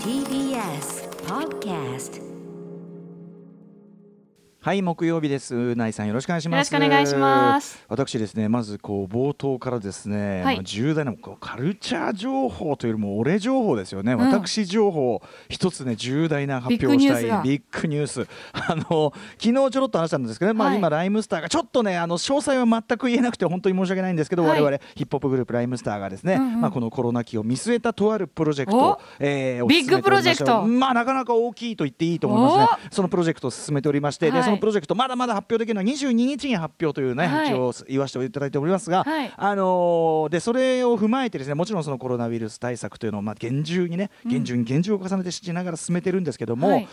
TBS Podcast はい木曜日です。宇内さんよろしくお願いします。よろしくお願いします。私ですねまずこう冒頭からですね、はい。まあ重大なこうカルチャー情報というよりも俺情報ですよね、私情報一つね重大な発表をしたい。ビッグニュース あの昨日ちょろっと話したんですけどね、まあはい。今ライムスターがちょっとねあの詳細は全く言えなくて本当に申し訳ないんですけど、はい。我々ヒップホップグループライムスターがですね、うんうん。まあこのコロナ期を見据えたとあるプロジェクトえーおビッグプロジェクト。まあなかなか大きいと言っていいと思いますね。そのプロジェクトを進めておりまして、はい。でそのプロジェクトまだまだ発表できるのは22日に発表というね、はい。一応言わせていただいておりますが、はい。あのーでそれを踏まえてですねもちろんそのコロナウイルス対策というのをまあ厳重にね厳重に厳重を重ねてしながら進めてるんですけども、はい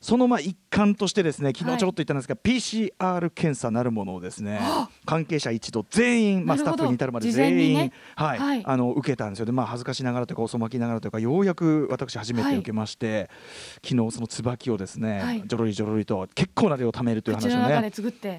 そのまあ一環としてですね昨はい。日ちょろっと言ったんですが、PCR 検査なるものをですね関係者一同全員、まあ、スタッフに至るまで全員、はいはい。あの受けたんですよ。で、まあ、恥ずかしながらというか遅まきながらというかようやく私初めて受けまして、昨日その椿をですね、はい。ジョロリジョロリと結構な量貯めるという話をね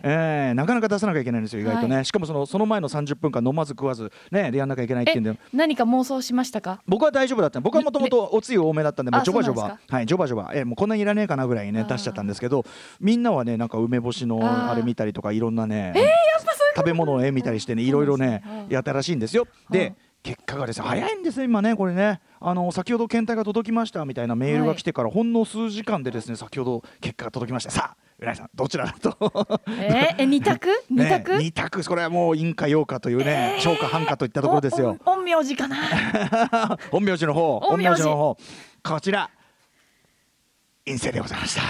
えー、なかなか出さなきゃいけないんですよ、意外とね、はしかもそのその前の30分間飲まず食わず、ね、でやんなきゃいけないっていうんで、何か妄想しましたか？僕は大丈夫だった。僕はもともとおつゆ多めだったんで、もうあジョバジョバ。はい、ジョバジョバ、えーもうこんなにいらねえかなぐらいにね、出しちゃったんですけど、みんなはね、なんか梅干しのあれ見たりとか、いろんなね、食べ物の絵見たりしてね、いろいろねやったらしいんですよ。うん。で結果がですね早いんですね、今ね、これね、あの先ほど検体が届きましたみたいなメールが来てから、ほんの数時間でですね先ほど結果が届きました、さあ、うなぎさん、どちらだと。えーえ二択？二ね択？二択。これはもう陰か陽かというね、小か半かといったところですよ。陰陽師かな？陰陽師の方、陰陽師の方、こちら。陰性でございました。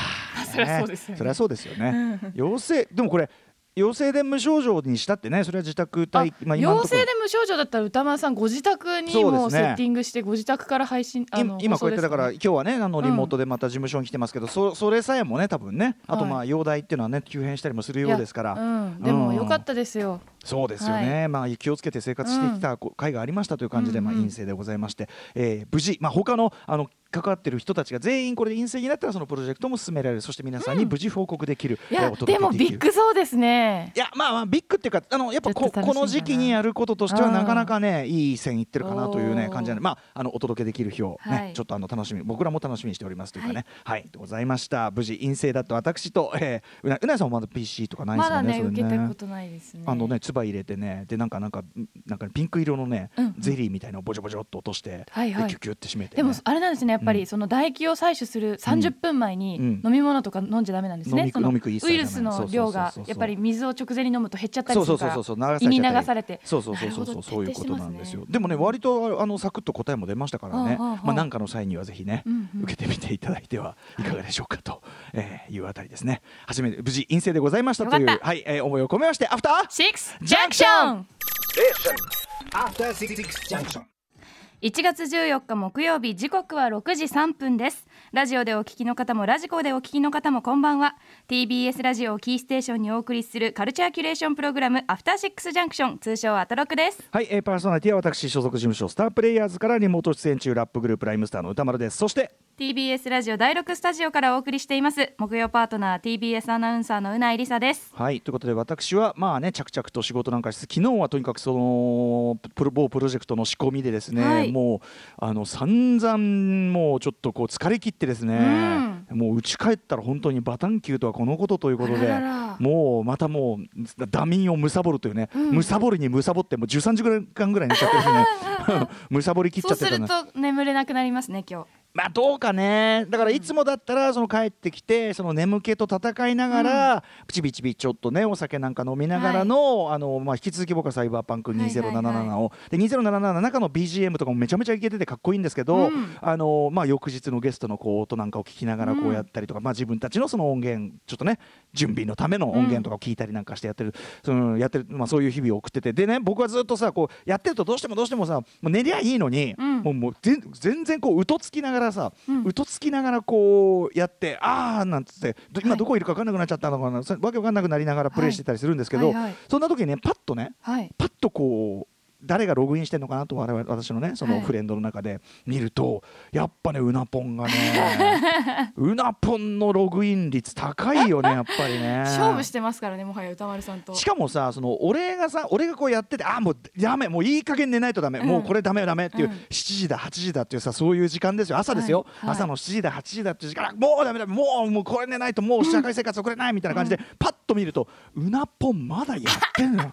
そりゃそうですよね。そりゃそうですよね。陽性、でもこれ。陽性で無症状にしたってね、それは自宅あ待まあ陽性で無症状だったら歌丸さんご自宅にもうセッティングしてご自宅から配信今今こうやってだから今日はねあのリモートでまた事務所に来てますけど、そそれさえもね多分ねあとまあはい。容体っていうのはね急変したりもするようですから、でもよかったですよ、そうですよね、まあ気をつけて生活してきたこ回がありましたという感じで、うんうん。まあ陰性でございまして、えー無事まあ他のあの関わってる人たちが全員これで陰性になったらそのプロジェクトも進められる。そして皆さんに無事報告できる、いやえーお届でもビッグそうですね。いやまあまあビッグっていうかあのやっぱここの時期にやることとしてはうんなかなかねいい線いってるかなというね感じなんでまああのお届けできる日をね、はい。ちょっとあの楽しみ僕らも楽しみにしておりますというかね。はい、でございました。無事陰性だと私と、えー、うなうなぎさんもまだ PC とかないですまだよねそれね。受けたことないですね。あのね唾入れてねでなんかなんかなんかピンク色のね、うんゼリーみたいなのをボジョボジョっと落として、はいはい。でキュキュって締めて、ね、でもあれなんですねやっぱうん。りその唾液を採取する30分前にうん。飲み物とか飲んじゃダメなんですね、そのウイルスの量がやっぱり水を直前に飲むと減っちゃったりするから。そうそうそうそう。流され胃に流されて。そうそうそうそうそう。いうことなんですよ。でもね割とあのサクッと答えも出ましたからね。まあなんかの際にはぜひね、受けてみていただいてはいかがでしょうかと、えーいうあたりですね。初めて無事陰性でございましたというはい、えー思いを込めましてアフターシックスジャンクション After Six Junction. 1月14日木曜日時刻は6時3分ですラジオでお聞きの方もラジコでお聞きの方もこんばんは。TBS ラジオをキーステーションにお送りするカルチャーキュレーションプログラムアフターシックスジャンクション通称アトロクです。はい、えーパーソナリティは私所属事務所スタープレイヤーズからリモート出演中ラップグループライムスターの歌丸です。そして TBS ラジオ第6スタジオからお送りしています木曜パートナー TBS アナウンサーのうないりさです。はいということで私はまあね着々と仕事なんかしつつ昨日はとにかくそのプロ某プロジェクトの仕込みでですね、はい。もうあの散々もうちょっとこう疲れ切ってですね、もう家帰ったら本当にバタンキューとはこのことということでもうまたもうダミンをむさぼるというね、むさぼりにむさぼってもう13時間ぐらい寝ちゃってですね。むさぼり切っちそうするゃってたなと眠れなくなりますね今日まあどうかね。だからいつもだったらその帰ってきてその眠気と戦いながら、ちびちびちょっとねお酒なんか飲みながらの,、あのまあ、引き続き僕はサイバーパンク2077を、で2077の中の BGM とかもめちゃめちゃイケててかっこいいんですけど、うん。あのまあ、翌日のゲストのこう音なんかを聞きながらこうやったりとか、まあ、自分たちのその音源ちょっとね準備のための音源とかを聞いたりなんかしてやってる、そのやってるまあ、そういう日々を送ってて。でね僕はずっとさこうやってるとどうしてもどうしてもさもう寝りゃいいのに、うん。もうもう全全然こううとつきながらさ、うん。うとつきながらこうやってああなんつってど今はい。どこいるか分かんなくなっちゃったのかな、そわけ分かんなくなりながらプレイしてたりするんですけど、はいはい。そんな時にねパッとねはい。パッとこう誰がログインしてんのかなと我々私のねそのはい。フレンドの中で見ると、やっぱねうなぽんがねうなぽんのログイン率高いよね やっぱりね。勝負してますからねもはや歌丸さんと。しかもさその俺がさ俺がこうやっててあもうダメもういい加減寝ないとダメ、うん。もうこれダメダメっていう、うん。7時だ8時だっていうさそういう時間ですよ。朝ですよ、はい。はい。朝の7時だ8時だっていう時間もうダメだもうもうこれ寝ないともう社会生活送れないみたいな感じで、パッと見るとうなぽんまだやってんの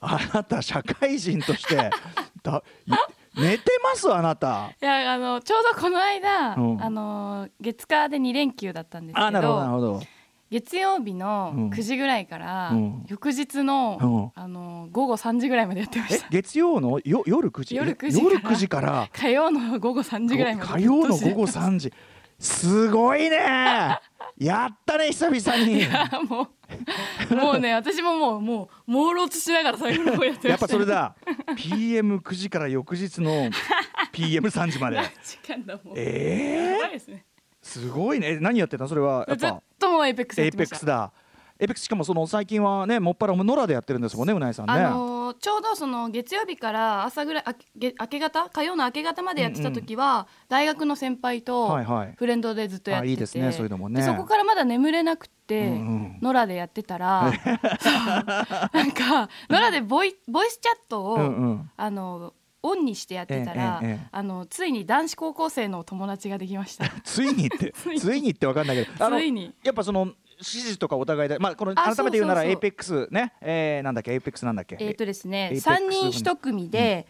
あなた社会人として だい寝てます？あなた。いやあのちょうどこの間、うん。あの月火で2連休だったんですけどあなるほどなるほど。月曜日のうん。9時ぐらいから、うん。翌日の、あの午後3時ぐらいまでやってまえした。月曜の？よ夜9時？夜え9時から。夜9時から？火曜の午後3時ぐらいまで。火曜の午後時3時。すごいね。やったね久々に。もう もうね私ももうもう朦朧としながら最後の方やってました。やっぱそれだ。PM9 時から翌日の PM3 時まで。何時間だもうえー、やばいですね。すごいね。え何やってたの？それはやっずっぱともうエイペックスやエイペックスだエイペックスしかもその最近はねもっぱら野良でやってるんですもんねうないさんね、あのーちょうどその月曜日から朝ぐらいあげ明け方火曜の明け方までやってた時は、大学の先輩とはいはい。フレンドでずっとやってて、あいいですねそういうのもね。でそこからまだ眠れなくて、うんうん。野良でやってたら なんか野良でボイボイスチャットを、うんうん。あのオンにしてやってたら、ええええ。あのついに男子高校生の友達ができました。ついにって ついに。ってわかんないけどついに。やっぱその指示とかお互いでまあこのあ改めて言うならエイペックスね。えー、なんだっけ？エイペックスなんだっけ？えっ、とですね、三人一組で、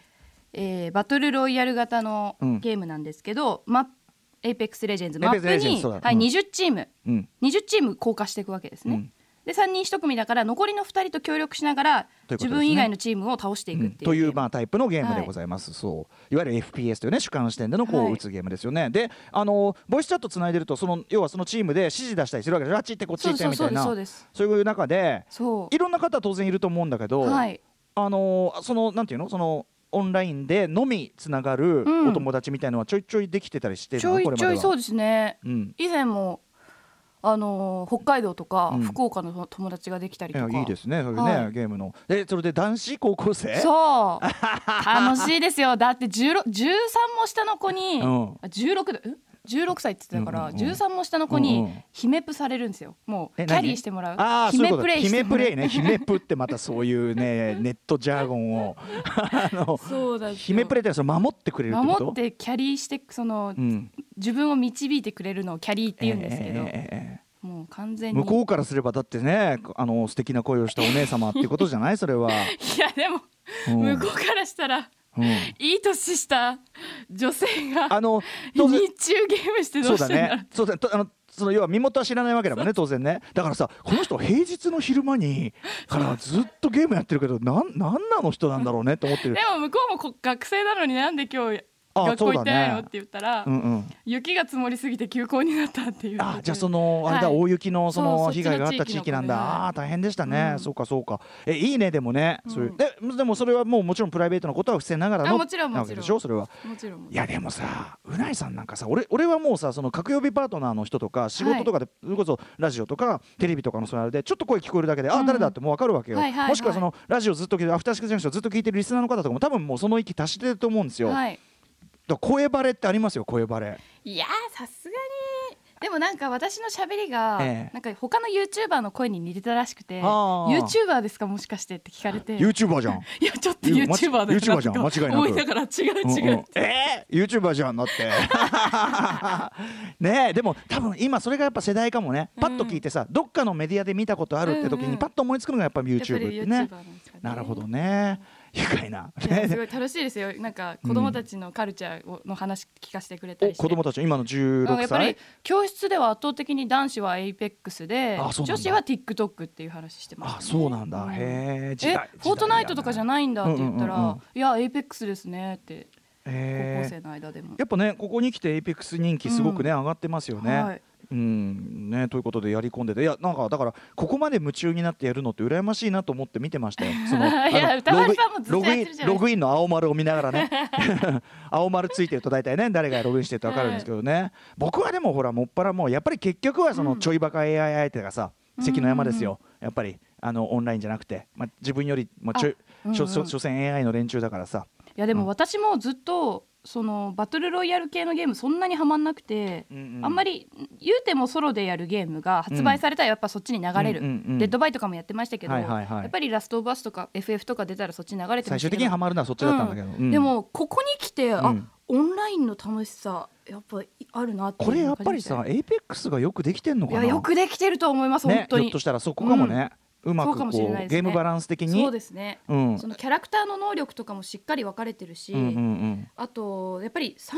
えーバトルロイヤル型のうん。ゲームなんですけど、マップエイペックスレジェンズマップに、はい、そうだ。うん。20チーム、うん。20チーム降下していくわけですね。うんで3人1組だから残りの2人と協力しながら、自分以外のチームを倒していくっていうゲーム、というまあタイプのゲームではい。ございます、そう。いわゆる FPS というね主観視点でのこはい。う打つゲームですよね、であのボイスチャットつないでるとその要はそのチームで指示出したりするわけであっち行ってこっち行ってみたいな。そういう中でいろんな方当然いると思うんだけど、はい。あのそのなんていうの？そのオンラインでのみつながるうん。お友達みたいのはちょいちょいできてたりしてるの？ちょいちょいそうう、ですね。うん、以前もあのー北海道とか、うん。福岡の友達ができたりとか。いいですねそういうね、はい。ゲームの。えそれで男子高校生？そう。楽しいですよ。だって16 13も下の子に、うん。あ16だん16歳って言ってたから、うんうんうん。13も下の子にん姫プされるんですよ。もうえキャリーしてもらう。姫プレイ姫プレイね。姫プってまたそういうね ネットジャーゴンを。あの姫プレイってその守ってくれるってこと？守ってキャリーしてその、うん。自分を導いてくれるのをキャリーって言うんですけど、もう完全えに。向こうからすればだってねあの素敵な声をしたお姉様っていうことじゃない？それは、いやでも、うん。向こうからしたらうん、いい年した女性があの日中ゲームしてどそううだしてんだろう。ね。そうだとあのその要は身元は知らないわけだもんね当然ね。だからさこの人平日の昼間にからずっとゲームやってるけどなんなんなの人なんだろうねと思ってる。でも向こうもこ学生なのになんで今日あ学校行ってないの、そうだね。って言ったら、うんうん。雪が積もりすぎて休校になったっていうあじゃあそのあれだ、はい。大雪のその被害があったの地域なんだ、ああ大変でしたね、うん。そうかそうか。えいいねでもね、そういううんででもそれはもうもちろんプライベートのことは伏せながらのあもちろんなわけでしょそれは。もちろんいやでもさうないさんなんかさ俺俺はもうさその各曜日パートナーの人とか仕事とかで、それこそラジオとかテレビとかのそれあれでちょっと声聞こえるだけで、あうん。誰だってもう分かるわけよ、はいはいはい。もしくはそのラジオずっと聞いてるアフターシックスジャンクションずっと聞いてるリスナーの方とかも多分もうその域達してると思うんですよ、はいだ声バレってありますよ声バレ。いやーさすがに。でもなんか私の喋りが、ええ。なんか他の YouTuber の声に似てたらしくて YouTuber ですかもしかしてって聞かれて。YouTuber じゃん。いやちょっと YouTuber だ YouTuber じゃん。間違いなく。思いながら違う違う、う。んうん。えー、YouTuber じゃんだって。ねえでも多分今それがやっぱ世代かもね。パッと聞いてさ、どっかのメディアで見たことあるって時うんうんにパッと思いつくのがやっぱ YouTube りってね。なんですかね。なるほどね愉快な、すごい楽しいですよ。なんか子供たちのカルチャーをの話聞かせてくれたりして、お子供たち今のあ16やっぱり歳教室では圧倒的に男子は APEX であそうなんだ。女子は TikTok っていう話してました、あね、そうなんだ、うん。へええフォートナイトとかじゃないんだって言ったら、うんうんうんうん。いや APEX ですねって高校生の間でも、やっぱねここに来て APEX 人気すごくね、上がってますよね、はいうんね、ということでやり込んでて。いやなんかだからここまで夢中になってやるのって羨ましいなと思って見てましたよ。そのログインログインの青丸を見ながらね。青丸ついてると大体ね誰がログインしてると分かるんですけどね、僕はでもほらもっぱらもうやっぱり結局はそのちょいバカ AI 相手がさ、関の山ですよ。やっぱりあのオンラインじゃなくて、まあ、自分よりもちょいうんうん所詮 AI の連中だからさいやでもうん私もずっとそのバトルロイヤル系のゲームそんなにはまんなくて、うんうん。あんまり言うてもソロでやるゲームが発売されたらやっぱそっちに流れる、うんうんうん。デッドバイとかもやってましたけど、はいはいはい。やっぱりラストオブアスとか FF とか出たらそっちに流れてま最終したけど的にはまるのはそっちだったんだけど、うん。でもここに来て、あうん。オンラインの楽しさやっぱあるなってこれやっぱりさエイペックスがよくできてんのかな。いやよくできてると思います、ね本当に。ひょっとしたらそこかもね、うまくこうねゲームバランス的に？そうですね、うん。そのキャラクターの能力とかもしっかり分かれてるし、うんうんうん。あとやっぱり3人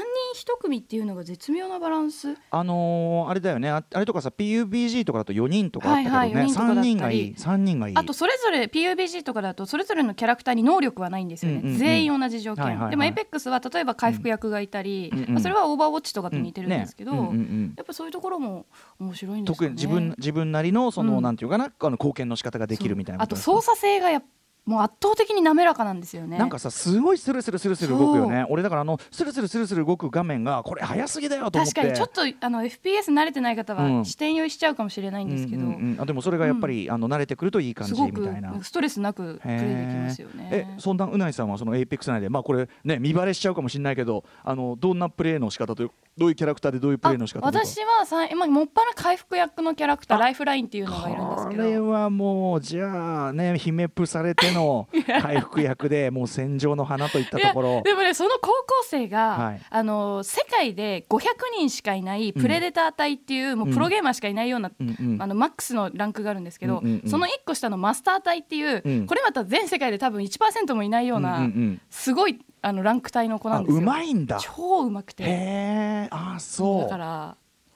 1組っていうのが絶妙なバランス？あのーあれだよね。ああれとかさ PUBG とかだと4人とかあったけどね、はいはい4人とかだった3人がいい。3人がいい。あとそれぞれ PUBG とかだとそれぞれのキャラクターに能力はないんですよね、うんうんうん。全員同じ条件、はいはいはい。でも APEX は例えば回復役がいたり、うんうんまあそれはオーバーウォッチとかと似てるんですけど、うんねうんうんうん。やっぱそういうところも面白いんですね。に自分自分なりのその、うん。なんていうかなあの貢献の仕方ができるみたいなあこと操作性がやっもう圧倒的に滑らかなんですよね。なんかさすごいスルスルスルスル動くよね。俺だからあのスルスルスルスル動く画面がこれ早すぎだよと思って。確かにちょっとあの FPS 慣れてない方うん。は視点酔いしちゃうかもしれないんですけど、うんうんうん。あでもそれがやっぱり、あの慣れてくるといい感じみたいな。ストレスなくプレイできますよね。えそんなうないさんはそのエイペックス内でまあこれね見バレしちゃうかもしれないけどあのどんなプレーの仕方というどういうキャラクターでどういうプレーの仕方私はさ今もっぱら回復役のキャラクターライフラインっていうのがいるんですこけど。れはもうじゃあね姫プされての回復役でもう戦場の花といったところ。でもねその高校生が、はい。あの世界で500人しかいないプレデター隊っていう、もうプロゲーマーしかいないような、うんうん。あのマックスのランクがあるんですけど、うんうんうん。その1個下のマスター隊っていう、うん。これまた全世界で多分1%もいないような、うんうんうん。すごいあのランク帯の子なんですうまいんだ。超うまくて。へえあそう。だから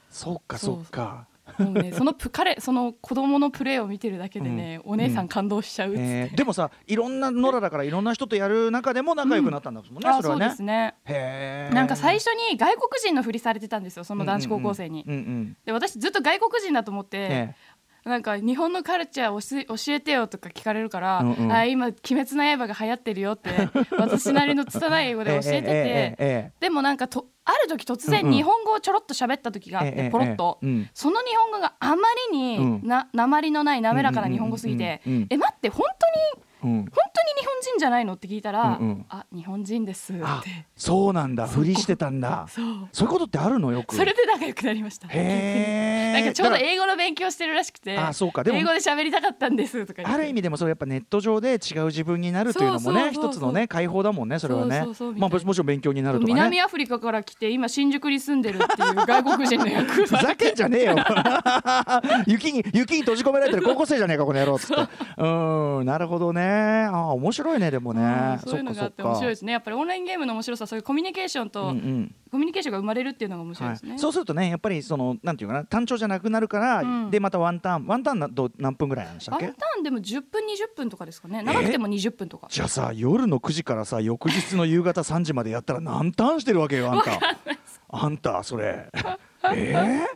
そっかそうかもうねそのプ彼その子供のプレーを見てるだけでね、お姉さん感動しちゃうっつって、えー。でもさいろんな野良だからいろんな人とやる中でも仲良くなったんだもんね、うそれはね。ですね。へえなんか最初に外国人のふりされてたんですよその男子高校生に、うんうんで私ずっと外国人だと思って、えなんか日本のカルチャー教えてよとか聞かれるから、うんうん。あ今「鬼滅の刃」が流行ってるよって 私なりの拙い英語で教えてて、でもなんかとある時突然日本語をちょろっと喋った時があって、ポロッと、その日本語があまりにうん。な 鉛のない滑らかな日本語すぎてえ待って本当にうん。本じゃないの？って聞いたら、うんうん。あ日本人ですって。あそうなんだ。ふりしてたんだ。そう。そういうことってあるの？よく。それで仲良くなりました。へえなんかちょうど英語の勉強してるらしくてあそうか。でも英語で喋りたかったんですとかある意味でもそれやっぱネット上で違う自分になるというのもね一つのね解放だもんねそれはね。まあもちろん勉強になるとかね。南アフリカから来て今新宿に住んでるっていう外国人の役 ふざけんじゃねえよ。雪に雪に閉じ込められてる高校生じゃねえかこの野郎っつって。うんなるほどね。あー面白いねでもね。うんそういうのがあって面白いいですね。やっぱりオンラインゲームの面白さそういうコミュニケーションと、うんうん。コミュニケーションが生まれるっていうのが面白いですね、はい、そうするとねやっぱりそのなんていうかな単調じゃなくなるから、うん。でまたワンターンワンターンなど何分ぐらいなんでしたっけ？ワンターンでも10分20分とかですかね。長くても20分とか。じゃあさ夜の9時からさ翌日の夕方3時までやったら何ターンしてるわけよあんた。あんたそれ。え？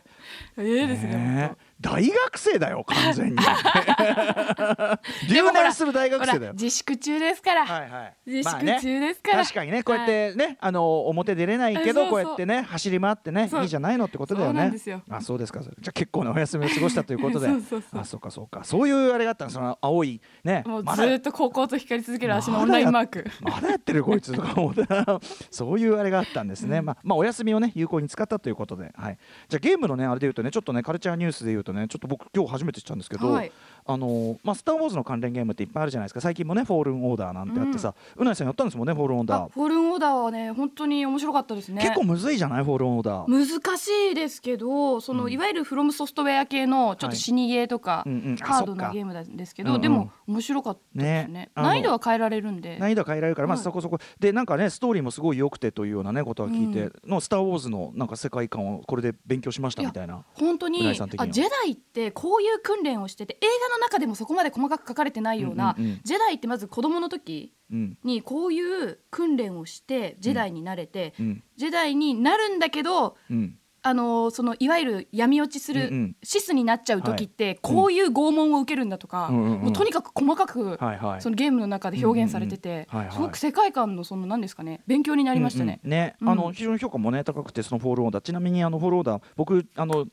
ー、ええですねね大学生だよ完全に。留年する大学生だよ。自粛中ですから、はいはい。自粛まあね中ですから、確かにねこうやってね、あの表出れないけどそうそう。こうやってね走り回ってねいいじゃないのってことだよね。そうなんですよ。あそうですか。じゃあ結構なお休みを過ごしたということで。そうそうそう。あそうかそうか。そういうあれがあったの。その青いねもうずっと高校と光り続ける足のオンラインマーク。まだやってるこいつとか思って そういうあれがあったんですね、まあ、まあお休みをね有効に使ったということで、はい、じゃあゲームのねあれで言うとねちょっとねカルチャーニュースで言うとねちょっと僕今日初めて知ったんですけど、はい。あのまあ、スター・ウォーズの関連ゲームっていっぱいあるじゃないですか。最近もねフォールンオーダーなんてあってさ、うないさんやったんですもんねフォールンオーダー、あフォールンオーダーはね本当に面白かったですね。結構むずいじゃない？フォールンオーダー。難しいですけどその、いわゆるフロムソフトウェア系のちょっと死にゲーとか、うんうん。あハードそっか。なゲームなんですけど、うんうん。でも面白かったですね。ね。難易度は変えられるんで。難易度は変えられるから、まあ、はい。そこそこ。でなんかねストーリーもすごい良くてというようなねことは聞いて、の「スター・ウォーズ」のなんか世界観をこれで勉強しましたみたいな。本当にあジェダイってこういう訓練をしてて映画の中でもそこまで細かく書かれてないような、うんうんうん。ジェダイってまず子供の時うん。にこういう訓練をしてジェダイになれて、うん。ジェダイになるんだけどうん。あのそのいわゆる闇落ちする、うんうん。シスになっちゃう時って、こういう拷問を受けるんだとか、うんうんうん。もうとにかく細かく、はいはい。そのゲームの中で表現されてて、うんうんうんはいはい。すごく世界観のその何ですかね勉強になりましたね。うんうんね、うん。あの非常に評価もね高くてそのフォールンオーダーちなみにあのフォールンオーダー僕あの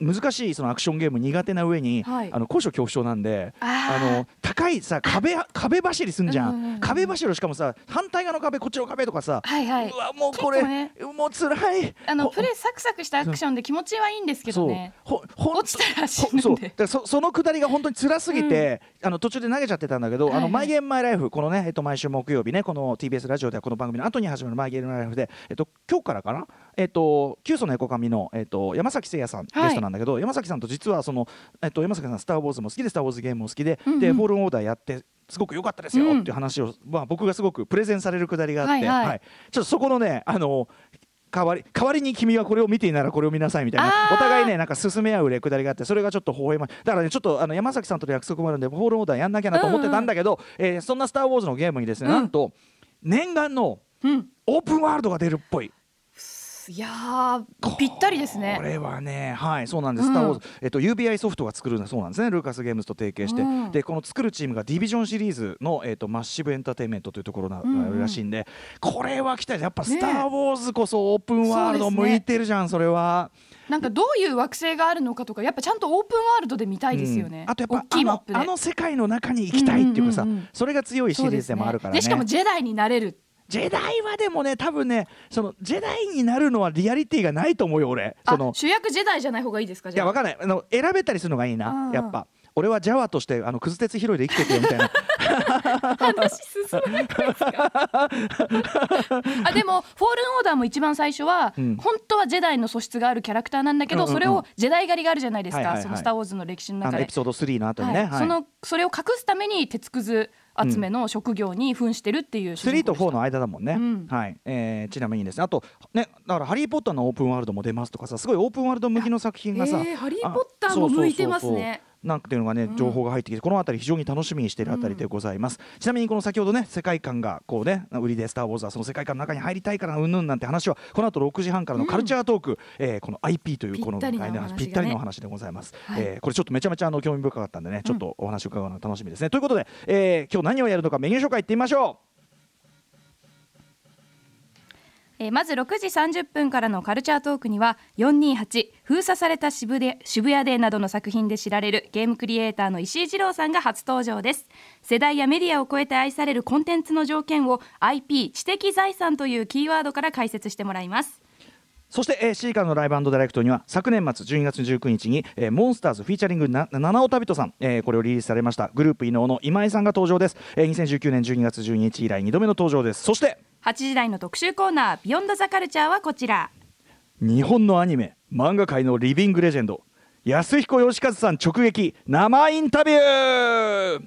難しいそのアクションゲーム苦手な上に、はい。あの高所恐怖症なんであー。の高いさ壁壁走りすんじゃん,、うんうんうん壁走りをしかもさ反対側の壁こっちの壁とかさ、はいはい。うわもうこれ、結構もう辛い。ほあのプレイサクサクしたアクションで気持ちはいいんですけどね。ほほん落ちたら死ぬそう。だそそのくだりが本当に辛すぎて、あの途中で投げちゃってたんだけど「はいはい。あのマイ・ゲーム・マイ・ライフ」このね、えっと、毎週木曜日ねこの TBS ラジオではこの番組の後に始まる「マイ・ゲーム・マイ・ライフで」えっと、今日からかな、えっと、キュウソネコカミの、えっと、ヤマサキセイヤさん、はい。ゲストなんだけど山崎さんと実はその、えっと、山崎さん「スター・ウォーズ」も好きで「スター・ウォーズ」ゲームも好きで、うんうん。でフォールン・オーダーやってすごく良かったですよ、うん。っていう話を、まあ、僕がすごくプレゼンされるくだりがあって、はいはい。ちょっとそこのねあの代わり代わりに君はこれを見ていならこれを見なさいみたいなお互いねなんか勧め合うくだりがあってそれがちょっと微笑まだからねちょっとあの山崎さんとの約束もあるんでフォールンオーダーやんなきゃなと思ってたんだけど、えーそんな「スター・ウォーズ」のゲームにですね、うん。なんと念願のうん。オープンワールドが出るっぽい。いやーぴったりですね。これはね、はい、そうなんです。うん。スター・ウォーズ、えっと、UBI ソフトが作るそうなんですね。ルーカスゲームズと提携して、うん。で、この作るチームがディビジョンシリーズの、えっと、マッシブエンターテインメントというところな、うんうんらしいんで。これは期待、やっぱスター・ねウォーズこそオープンワールド向いてるじゃん、それは。なんかどういう惑星があるのかとかやっぱちゃんとオープンワールドで見たいですよね、うん。あとやっぱあのあの世界の中に行きたいっていうかさ、うんうんうんうん。それが強いシリーズでもあるからね。でしかもジェダイになれるジェダイはでもね多分ねそのジェダイになるのはリアリティがないと思うよ俺。そのあ主役ジェダイじゃない方がいいですかいじゃあ。やわかんない。あの選べたりするのがいいあなーやっぱ。俺はジャワとしてあのクズ鉄拾いで生きてくよみたいな。話進まなくないですか？あでもフォールンオーダーも一番最初は、うん。本当はジェダイの素質があるキャラクターなんだけど、うんうんうん。それをジェダイ狩りがあるじゃないですか、はいはいはいその「スター・ウォーズ」の歴史の中で。エピ。ソード3の後にね、はいはい。そのそれを隠すために鉄くず集めの職業に扮してるっていう主人公3とでした。4の間だもんね、うん。はい。えーちなみにですね。あとねだから「ハリー・ポッター」のオープンワールドも出ますとかさすごいオープンワールド向きの作品がさえーハリーあポッターも向いてますねなんていうのがね情報が入ってきて、この辺り非常に楽しみにしているあたりでございます、ちなみにこの先ほどね世界観がこうね売りで「スター・ウォーズ」はその世界観の中に入りたいからうんぬんなんて話はこの後6時半からのカルチャートーク、えーこの IP というこのぴったりなお話ぴったりなお話でございます、はい。えーこれちょっとめちゃめちゃあの興味深かったんでねちょっとお話を伺うのが楽しみですね、ということで、えー今日何をやるのかメニュー紹介いってみましょえーまず6時30分からのカルチャートークには428封鎖された渋で渋谷でなどの作品で知られるゲームクリエイターの石井二郎さんが初登場です。世代やメディアを超えて愛されるコンテンツの条件を IP 知的財産というキーワードから解説してもらいます。そして、えー、シーカーのライブダイレクトには昨年末12月19日に、えーモンスターズフィーチャリングな七尾旅人さん、えーこれをリリースされましたグループ伊能の今井さんが登場です、えー2019年12月12日以来2度目の登場です。そして8時台の特集コーナービヨンドザカルチャーはこちら。日本のアニメ漫画界のリビングレジェンド安彦義和さん直撃生インタビュー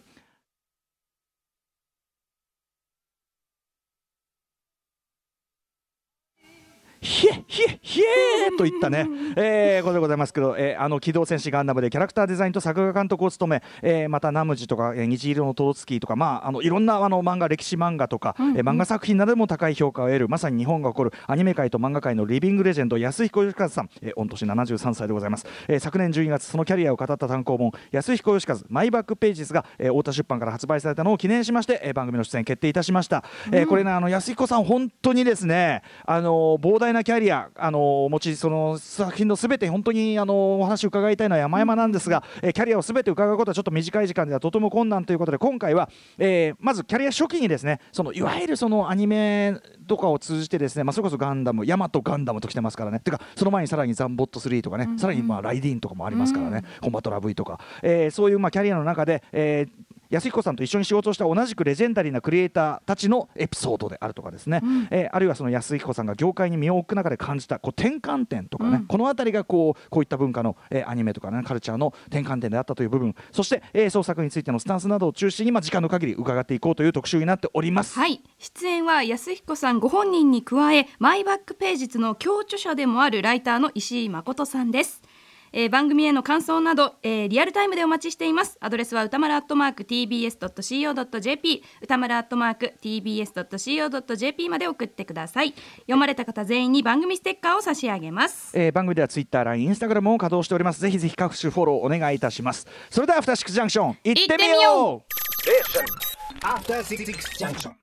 ひえひえひえといったね、えー、ことでございますけど、えーあの機動戦士ガンダムでキャラクターデザインと作画監督を務め、えーまたナムジとか、えー虹色のトロツキーとか、まあ、あのいろんなあの漫画歴史漫画とか、えー漫画作品などでも高い評価を得るまさに日本が誇るアニメ界と漫画界のリビングレジェンド安彦義和さん、えー、御年73歳でございます、えー昨年12月そのキャリアを語った単行本安彦義和マイバックページズが、えー太田出版から発売されたのを記念しまして、えー番組の出演決定いたしました、えーこれねあの安彦さん本当にですねあの膨大なキャリアあのお持ちその作品のすべて本当にあのお話を伺いたいのは山々なんですが、えーキャリアをすべて伺うことはちょっと短い時間ではとても困難ということで今回は、えーまずキャリア初期にですねそのいわゆるそのアニメとかを通じてですね、まあ、それこそガンダムヤマトガンダムと来てますからね。てかその前にさらにザンボット3とかね、さらにまあライディーンとかもありますからね、コンバトラ V とか、えーそういうまあキャリアの中で、えー安彦さんと一緒に仕事をした同じくレジェンダリーなクリエイターたちのエピソードであるとかですね、えーあるいはその安彦さんが業界に身を置く中で感じたこう転換点とかね、この辺りがこうこういった文化の、えーアニメとか、ね、カルチャーの転換点であったという部分。そして、えー創作についてのスタンスなどを中心に、まあ、時間の限り伺っていこうという特集になっております。はい。出演は安彦さんご本人に加えマイバックページズの共著者でもあるライターの石井誠さんですえー番組への感想など、えーリアルタイムでお待ちしていますアドレスは歌丸アットマーク tbs.co.jp 歌丸アットマーク tbs.co.jp まで送ってください読まれた方全員に番組ステッカーを差し上げますえー番組ではツイッター、LINE、インスタグラムを稼働しております。ぜひぜひ各種フォローお願いいたします。それでは、アフターシックスジャンクション、行ってみよう行ってみよ Station. After Six Junction.